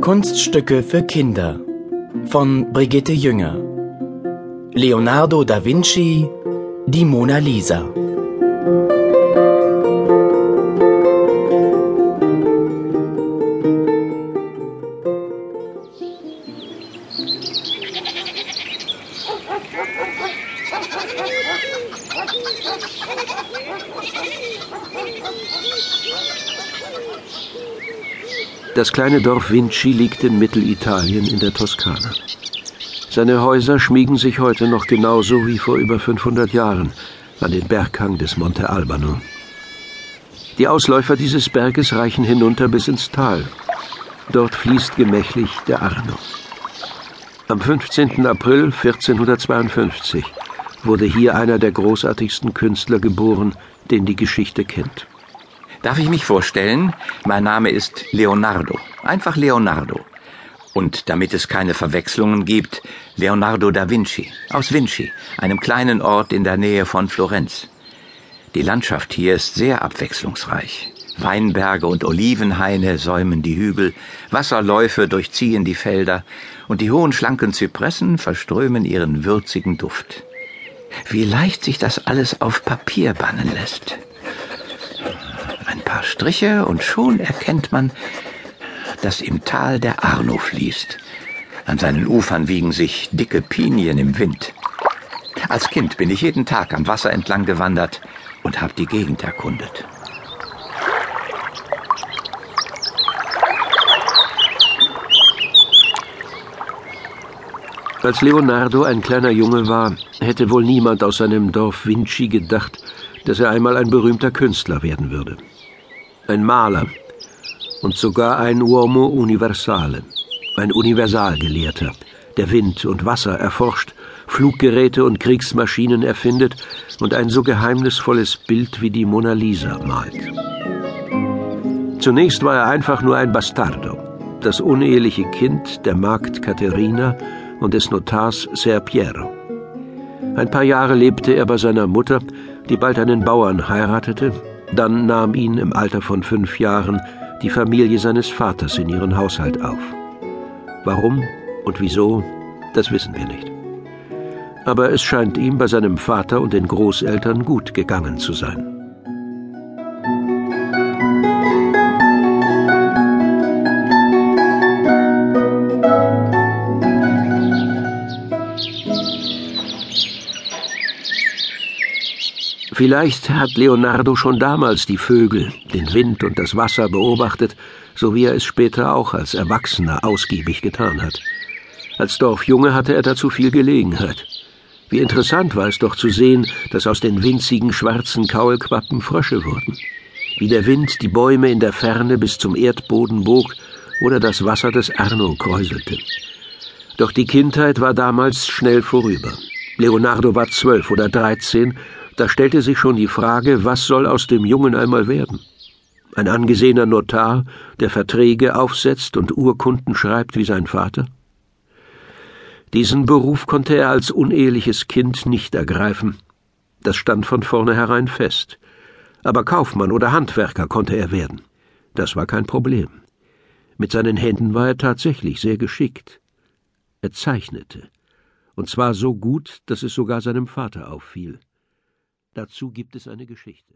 Kunststücke für Kinder von Brigitte Jünger. Leonardo da Vinci Die Mona Lisa Das kleine Dorf Vinci liegt in Mittelitalien in der Toskana. Seine Häuser schmiegen sich heute noch genauso wie vor über 500 Jahren an den Berghang des Monte Albano. Die Ausläufer dieses Berges reichen hinunter bis ins Tal. Dort fließt gemächlich der Arno. Am 15. April 1452 wurde hier einer der großartigsten Künstler geboren, den die Geschichte kennt. Darf ich mich vorstellen? Mein Name ist Leonardo. Einfach Leonardo. Und damit es keine Verwechslungen gibt, Leonardo da Vinci, aus Vinci, einem kleinen Ort in der Nähe von Florenz. Die Landschaft hier ist sehr abwechslungsreich. Weinberge und Olivenhaine säumen die Hügel, Wasserläufe durchziehen die Felder und die hohen schlanken Zypressen verströmen ihren würzigen Duft. Wie leicht sich das alles auf Papier bannen lässt paar Striche und schon erkennt man, dass im Tal der Arno fließt. An seinen Ufern wiegen sich dicke Pinien im Wind. Als Kind bin ich jeden Tag am Wasser entlang gewandert und habe die Gegend erkundet. Als Leonardo ein kleiner Junge war, hätte wohl niemand aus seinem Dorf Vinci gedacht, dass er einmal ein berühmter Künstler werden würde ein Maler und sogar ein Uomo Universale, ein Universalgelehrter, der Wind und Wasser erforscht, Fluggeräte und Kriegsmaschinen erfindet und ein so geheimnisvolles Bild wie die Mona Lisa malt. Zunächst war er einfach nur ein Bastardo, das uneheliche Kind der Magd Caterina und des Notars Ser Piero. Ein paar Jahre lebte er bei seiner Mutter, die bald einen Bauern heiratete dann nahm ihn im Alter von fünf Jahren die Familie seines Vaters in ihren Haushalt auf. Warum und wieso, das wissen wir nicht. Aber es scheint ihm bei seinem Vater und den Großeltern gut gegangen zu sein. Vielleicht hat Leonardo schon damals die Vögel, den Wind und das Wasser beobachtet, so wie er es später auch als Erwachsener ausgiebig getan hat. Als Dorfjunge hatte er dazu viel Gelegenheit. Wie interessant war es doch zu sehen, dass aus den winzigen schwarzen Kaulquappen Frösche wurden. Wie der Wind die Bäume in der Ferne bis zum Erdboden bog oder das Wasser des Arno kräuselte. Doch die Kindheit war damals schnell vorüber. Leonardo war zwölf oder dreizehn da stellte sich schon die Frage, was soll aus dem Jungen einmal werden? Ein angesehener Notar, der Verträge aufsetzt und Urkunden schreibt wie sein Vater? Diesen Beruf konnte er als uneheliches Kind nicht ergreifen. Das stand von vornherein fest. Aber Kaufmann oder Handwerker konnte er werden. Das war kein Problem. Mit seinen Händen war er tatsächlich sehr geschickt. Er zeichnete. Und zwar so gut, dass es sogar seinem Vater auffiel. Dazu gibt es eine Geschichte.